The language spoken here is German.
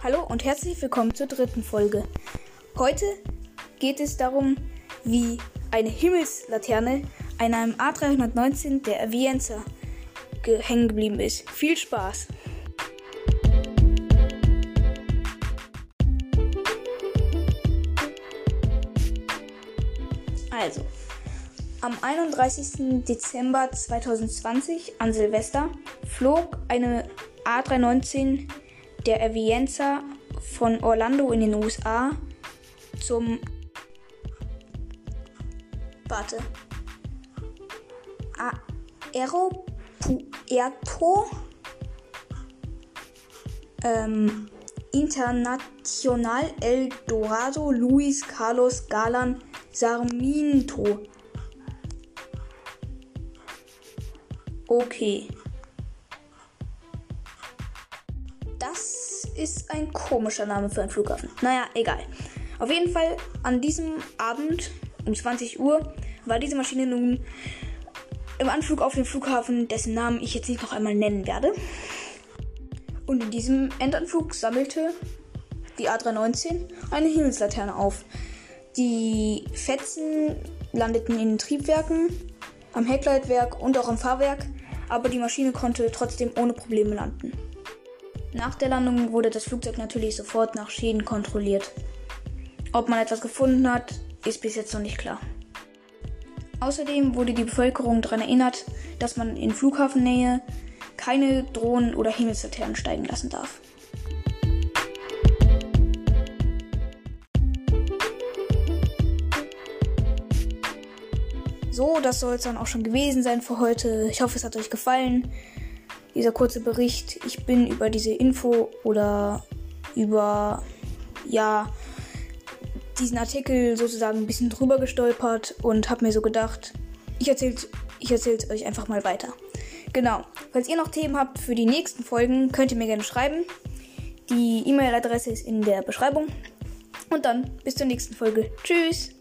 Hallo und herzlich willkommen zur dritten Folge. Heute geht es darum, wie eine Himmelslaterne an einem A319 der Avienza ge hängen geblieben ist. Viel Spaß! Also, am 31. Dezember 2020 an Silvester flog eine A319 der Avienza von Orlando in den USA zum Warte. Aeropuerto ähm, Internacional El Dorado Luis Carlos Galan Sarmiento. Okay. Das ist ein komischer Name für einen Flughafen. Naja, egal. Auf jeden Fall an diesem Abend um 20 Uhr war diese Maschine nun im Anflug auf den Flughafen, dessen Namen ich jetzt nicht noch einmal nennen werde. Und in diesem Endanflug sammelte die A319 eine Himmelslaterne auf. Die Fetzen landeten in den Triebwerken, am Heckleitwerk und auch am Fahrwerk, aber die Maschine konnte trotzdem ohne Probleme landen. Nach der Landung wurde das Flugzeug natürlich sofort nach Schäden kontrolliert. Ob man etwas gefunden hat, ist bis jetzt noch nicht klar. Außerdem wurde die Bevölkerung daran erinnert, dass man in Flughafennähe keine Drohnen oder Himmelslaternen steigen lassen darf. So, das soll es dann auch schon gewesen sein für heute. Ich hoffe, es hat euch gefallen. Dieser kurze Bericht. Ich bin über diese Info oder über, ja, diesen Artikel sozusagen ein bisschen drüber gestolpert und habe mir so gedacht, ich erzähle ich erzähl's euch einfach mal weiter. Genau. Falls ihr noch Themen habt für die nächsten Folgen, könnt ihr mir gerne schreiben. Die E-Mail-Adresse ist in der Beschreibung. Und dann bis zur nächsten Folge. Tschüss!